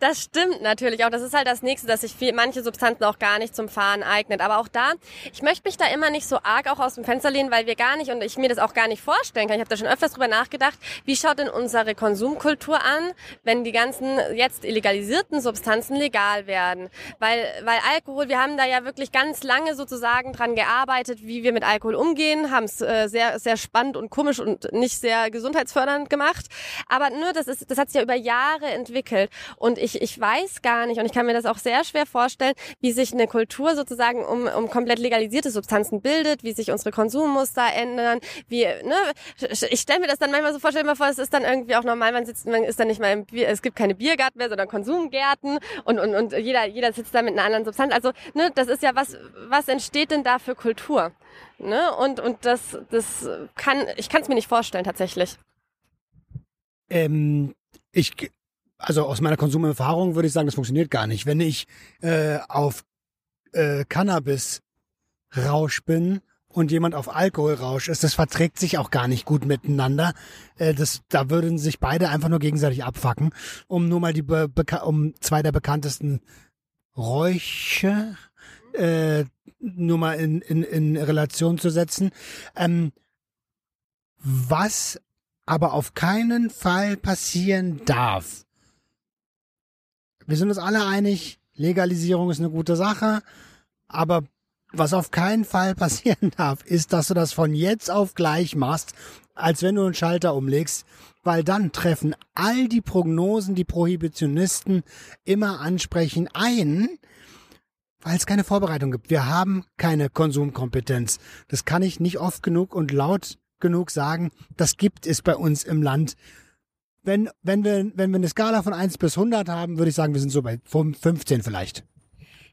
das stimmt natürlich auch. Das ist halt das Nächste, dass sich viel, manche Substanzen auch gar nicht zum Fahren eignet. Aber auch da, ich möchte mich da immer nicht so arg auch aus dem Fenster lehnen, weil wir gar nicht und ich mir das auch gar nicht vorstellen kann. Ich habe da schon öfters drüber nachgedacht, wie schaut denn unsere Konsumkultur an, wenn die ganzen jetzt illegalisierten Substanzen legal werden? Weil, weil Alkohol, wir haben da ja wirklich ganz lange sozusagen dran gearbeitet, wie wir mit Alkohol umgehen, haben es äh, sehr, sehr spannend und komisch und nicht sehr gesundheitsfördernd gemacht. Aber nur, das ist, das hat sich ja über Jahre entwickelt. Und ich, ich weiß gar nicht, und ich kann mir das auch sehr schwer vorstellen, wie sich eine Kultur sozusagen um, um komplett legalisierte Substanzen bildet, wie sich unsere Konsummuster ändern, wie, ne, ich stelle mir das dann manchmal so vor, stell mir vor, es ist dann irgendwie auch normal, man sitzt, man ist dann nicht mal im Bier, es gibt keine Biergarten mehr, sondern Konsumgärten und, und, und jeder, jeder sitzt da mit einer anderen Substanz. Also, ne, das ist ja was, was entsteht denn da für Kultur? Ne? Und, und das, das kann, ich kann es mir nicht vorstellen tatsächlich. Ähm, ich, also aus meiner Konsumerfahrung würde ich sagen, das funktioniert gar nicht. Wenn ich äh, auf äh, Cannabis Rausch bin und jemand auf Alkoholrausch ist, das verträgt sich auch gar nicht gut miteinander. Äh, das, da würden sich beide einfach nur gegenseitig abfacken. Um nur mal die Be um zwei der bekanntesten Räuche äh, nur mal in, in, in Relation zu setzen. Ähm, was aber auf keinen Fall passieren darf. Wir sind uns alle einig, Legalisierung ist eine gute Sache, aber was auf keinen Fall passieren darf, ist, dass du das von jetzt auf gleich machst, als wenn du einen Schalter umlegst, weil dann treffen all die Prognosen, die Prohibitionisten immer ansprechen, ein, weil es keine Vorbereitung gibt. Wir haben keine Konsumkompetenz. Das kann ich nicht oft genug und laut genug sagen. Das gibt es bei uns im Land. Wenn, wenn, wir, wenn wir eine Skala von 1 bis 100 haben, würde ich sagen, wir sind so bei 15 vielleicht.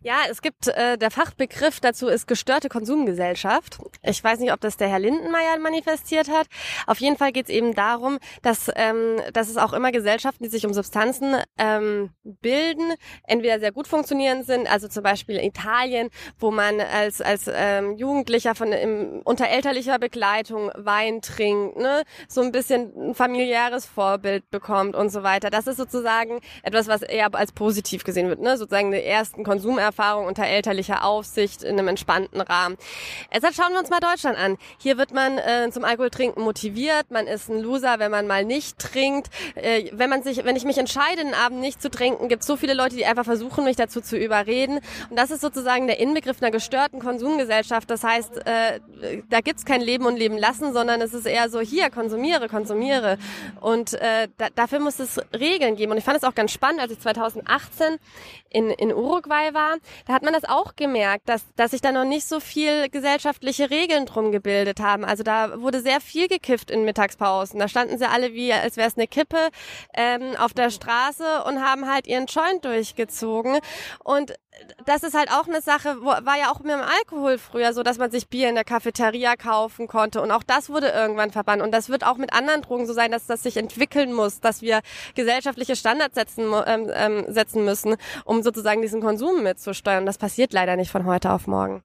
Ja, es gibt äh, der Fachbegriff dazu ist gestörte Konsumgesellschaft. Ich weiß nicht, ob das der Herr Lindenmeier manifestiert hat. Auf jeden Fall geht es eben darum, dass, ähm, dass es auch immer Gesellschaften, die sich um Substanzen ähm, bilden, entweder sehr gut funktionierend sind, also zum Beispiel in Italien, wo man als als ähm, Jugendlicher von im, unter elterlicher Begleitung Wein trinkt, ne, so ein bisschen ein familiäres Vorbild bekommt und so weiter. Das ist sozusagen etwas, was eher als positiv gesehen wird, ne, sozusagen der ersten Konsum Erfahrung unter elterlicher Aufsicht in einem entspannten Rahmen. Deshalb schauen wir uns mal Deutschland an. Hier wird man äh, zum Alkoholtrinken motiviert. Man ist ein Loser, wenn man mal nicht trinkt. Äh, wenn man sich, wenn ich mich entscheide, den Abend nicht zu trinken, gibt es so viele Leute, die einfach versuchen, mich dazu zu überreden. Und das ist sozusagen der Inbegriff einer gestörten Konsumgesellschaft. Das heißt, äh, da gibt's kein Leben und Leben lassen, sondern es ist eher so, hier, konsumiere, konsumiere. Und äh, da, dafür muss es Regeln geben. Und ich fand es auch ganz spannend, als ich 2018 in, in Uruguay war, da hat man das auch gemerkt, dass, dass sich da noch nicht so viel gesellschaftliche Regeln drum gebildet haben. Also da wurde sehr viel gekifft in Mittagspausen. Da standen sie alle wie, als wäre es eine Kippe ähm, auf der Straße und haben halt ihren Joint durchgezogen. Und das ist halt auch eine Sache, war ja auch mit dem Alkohol früher so, dass man sich Bier in der Cafeteria kaufen konnte und auch das wurde irgendwann verbannt und das wird auch mit anderen Drogen so sein, dass das sich entwickeln muss, dass wir gesellschaftliche Standards setzen, ähm, ähm, setzen müssen, um sozusagen diesen Konsum mitzusteuern. Das passiert leider nicht von heute auf morgen.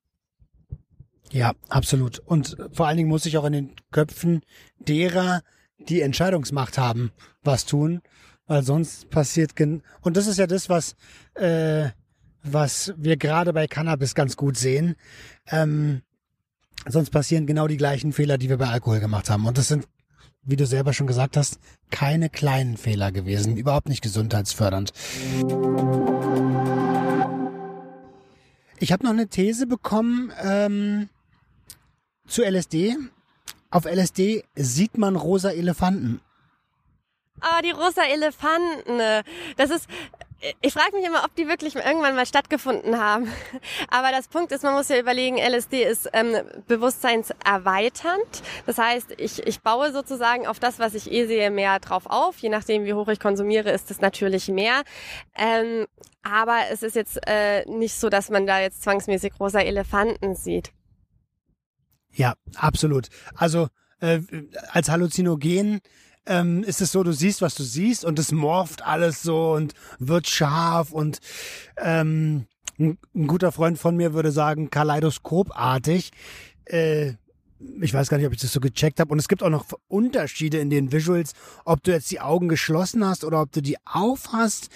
Ja, absolut. Und vor allen Dingen muss ich auch in den Köpfen derer, die Entscheidungsmacht haben, was tun, weil sonst passiert gen und das ist ja das, was äh, was wir gerade bei Cannabis ganz gut sehen. Ähm, sonst passieren genau die gleichen Fehler, die wir bei Alkohol gemacht haben. Und das sind, wie du selber schon gesagt hast, keine kleinen Fehler gewesen, überhaupt nicht gesundheitsfördernd. Ich habe noch eine These bekommen ähm, zu LSD. Auf LSD sieht man rosa Elefanten. Ah, die rosa Elefanten. Das ist, ich frage mich immer, ob die wirklich irgendwann mal stattgefunden haben. Aber das Punkt ist, man muss ja überlegen, LSD ist ähm, bewusstseinserweiternd. Das heißt, ich, ich baue sozusagen auf das, was ich eh sehe, mehr drauf auf. Je nachdem, wie hoch ich konsumiere, ist es natürlich mehr. Ähm, aber es ist jetzt äh, nicht so, dass man da jetzt zwangsmäßig rosa Elefanten sieht. Ja, absolut. Also äh, als Halluzinogen ähm, ist es so, du siehst, was du siehst und es morpht alles so und wird scharf und ähm, ein, guter Freund von mir würde sagen, kaleidoskopartig. Äh, ich weiß gar nicht, ob ich das so gecheckt habe. Und es gibt auch noch Unterschiede in den Visuals, ob du jetzt die Augen geschlossen hast oder ob du die auf hast.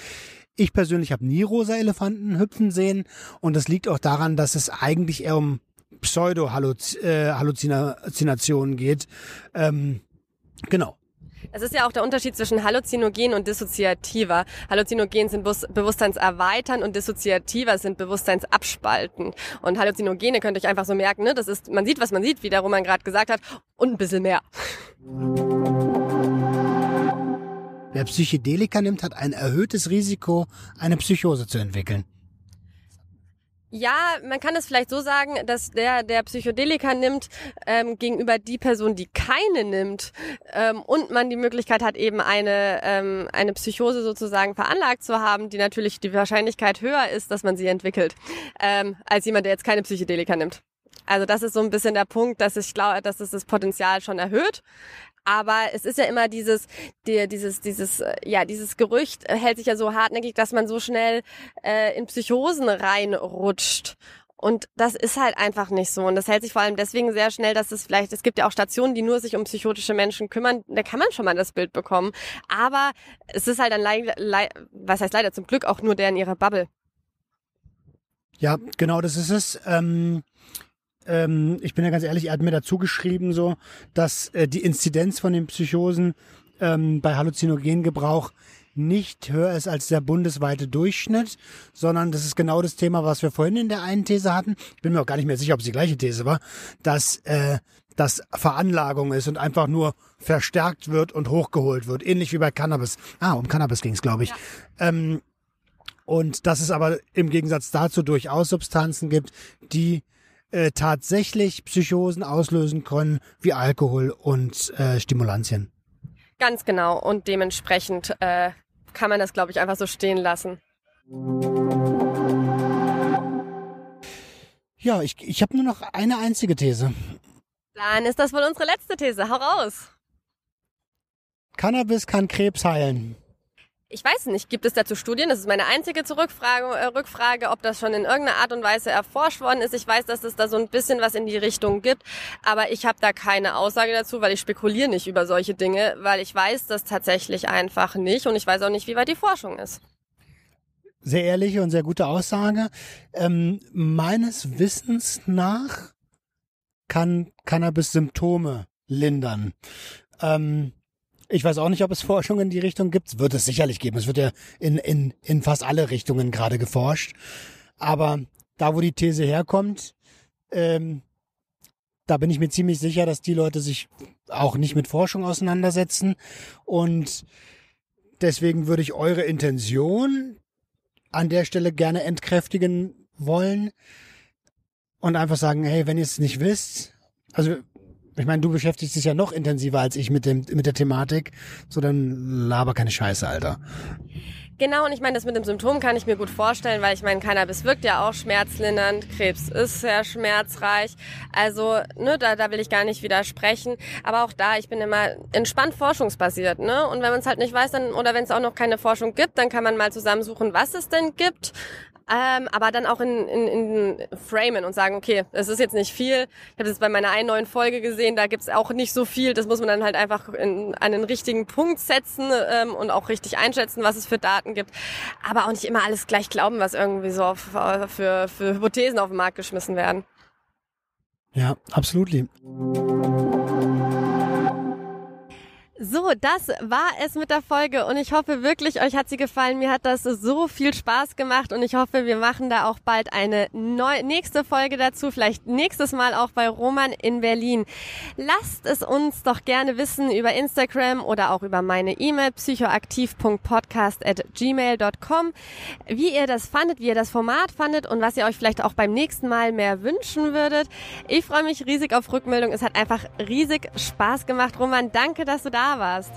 Ich persönlich habe nie rosa Elefanten hüpfen sehen und das liegt auch daran, dass es eigentlich eher um Pseudo-Halluzinationen geht. Ähm, genau. Es ist ja auch der Unterschied zwischen Halluzinogen und Dissoziativer. Halluzinogen sind Bewusstseinserweitern und Dissoziativer sind Bewusstseinsabspalten. Und Halluzinogene könnt ihr euch einfach so merken, ne? Das ist, man sieht, was man sieht, wie der Roman gerade gesagt hat, und ein bisschen mehr. Wer Psychedelika nimmt, hat ein erhöhtes Risiko, eine Psychose zu entwickeln. Ja, man kann es vielleicht so sagen, dass der, der Psychedelika nimmt, ähm, gegenüber die Person, die keine nimmt, ähm, und man die Möglichkeit hat, eben eine, ähm, eine Psychose sozusagen veranlagt zu haben, die natürlich die Wahrscheinlichkeit höher ist, dass man sie entwickelt, ähm, als jemand, der jetzt keine Psychedelika nimmt. Also das ist so ein bisschen der Punkt, dass ich glaube, dass es das Potenzial schon erhöht. Aber es ist ja immer dieses, die, dieses, dieses, äh, ja, dieses Gerücht hält sich ja so hartnäckig, dass man so schnell äh, in Psychosen reinrutscht. Und das ist halt einfach nicht so. Und das hält sich vor allem deswegen sehr schnell, dass es vielleicht, es gibt ja auch Stationen, die nur sich um psychotische Menschen kümmern. Da kann man schon mal das Bild bekommen. Aber es ist halt dann leider, le was heißt leider zum Glück auch nur der in ihrer Bubble. Ja, genau, das ist es. Ähm, ähm, ich bin ja ganz ehrlich, er hat mir dazu geschrieben, so, dass äh, die Inzidenz von den Psychosen ähm, bei Halluzinogengebrauch nicht höher ist als der bundesweite Durchschnitt, sondern das ist genau das Thema, was wir vorhin in der einen These hatten. Ich bin mir auch gar nicht mehr sicher, ob es die gleiche These war, dass äh, das Veranlagung ist und einfach nur verstärkt wird und hochgeholt wird, ähnlich wie bei Cannabis. Ah, um Cannabis ging es, glaube ich. Ja. Ähm, und dass es aber im Gegensatz dazu durchaus Substanzen gibt, die äh, tatsächlich Psychosen auslösen können, wie Alkohol und äh, Stimulantien. Ganz genau. Und dementsprechend äh, kann man das, glaube ich, einfach so stehen lassen. Ja, ich, ich habe nur noch eine einzige These. Dann ist das wohl unsere letzte These. Hau raus. Cannabis kann Krebs heilen. Ich weiß nicht, gibt es dazu Studien? Das ist meine einzige Zurückfrage, äh, Rückfrage, ob das schon in irgendeiner Art und Weise erforscht worden ist. Ich weiß, dass es da so ein bisschen was in die Richtung gibt, aber ich habe da keine Aussage dazu, weil ich spekuliere nicht über solche Dinge, weil ich weiß das tatsächlich einfach nicht und ich weiß auch nicht, wie weit die Forschung ist. Sehr ehrliche und sehr gute Aussage. Ähm, meines Wissens nach kann Cannabis Symptome lindern. Ähm, ich weiß auch nicht, ob es Forschung in die Richtung gibt. Wird es sicherlich geben. Es wird ja in, in, in fast alle Richtungen gerade geforscht. Aber da, wo die These herkommt, ähm, da bin ich mir ziemlich sicher, dass die Leute sich auch nicht mit Forschung auseinandersetzen. Und deswegen würde ich eure Intention an der Stelle gerne entkräftigen wollen und einfach sagen, hey, wenn ihr es nicht wisst, also ich meine, du beschäftigst dich ja noch intensiver als ich mit dem mit der Thematik. So dann laber keine Scheiße, Alter. Genau, und ich meine, das mit dem Symptom kann ich mir gut vorstellen, weil ich meine, Cannabis wirkt ja auch schmerzlindernd, Krebs ist sehr schmerzreich. Also, ne, da, da will ich gar nicht widersprechen. Aber auch da, ich bin immer entspannt forschungsbasiert, ne? Und wenn man es halt nicht weiß, dann, oder wenn es auch noch keine Forschung gibt, dann kann man mal zusammensuchen, was es denn gibt ähm, aber dann auch in, in, in framen und sagen, okay, es ist jetzt nicht viel. Ich habe das bei meiner einen neuen Folge gesehen, da gibt's auch nicht so viel. Das muss man dann halt einfach in, an den richtigen Punkt setzen ähm, und auch richtig einschätzen, was es für Daten gibt. Aber auch nicht immer alles gleich glauben, was irgendwie so auf, für, für Hypothesen auf den Markt geschmissen werden. Ja, absolut. So, das war es mit der Folge und ich hoffe wirklich, euch hat sie gefallen. Mir hat das so viel Spaß gemacht und ich hoffe, wir machen da auch bald eine neu nächste Folge dazu, vielleicht nächstes Mal auch bei Roman in Berlin. Lasst es uns doch gerne wissen über Instagram oder auch über meine E-Mail psychoaktiv.podcast@gmail.com, wie ihr das fandet, wie ihr das Format fandet und was ihr euch vielleicht auch beim nächsten Mal mehr wünschen würdet. Ich freue mich riesig auf Rückmeldung. Es hat einfach riesig Spaß gemacht. Roman, danke, dass du warst.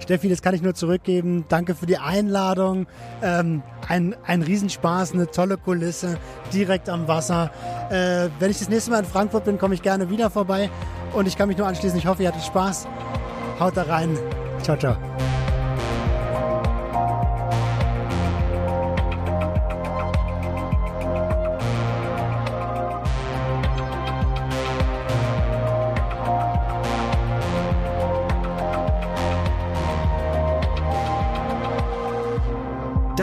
Steffi, das kann ich nur zurückgeben. Danke für die Einladung. Ähm, ein, ein Riesenspaß, eine tolle Kulisse, direkt am Wasser. Äh, wenn ich das nächste Mal in Frankfurt bin, komme ich gerne wieder vorbei. Und ich kann mich nur anschließen. Ich hoffe, ihr hattet Spaß. Haut da rein. Ciao, ciao.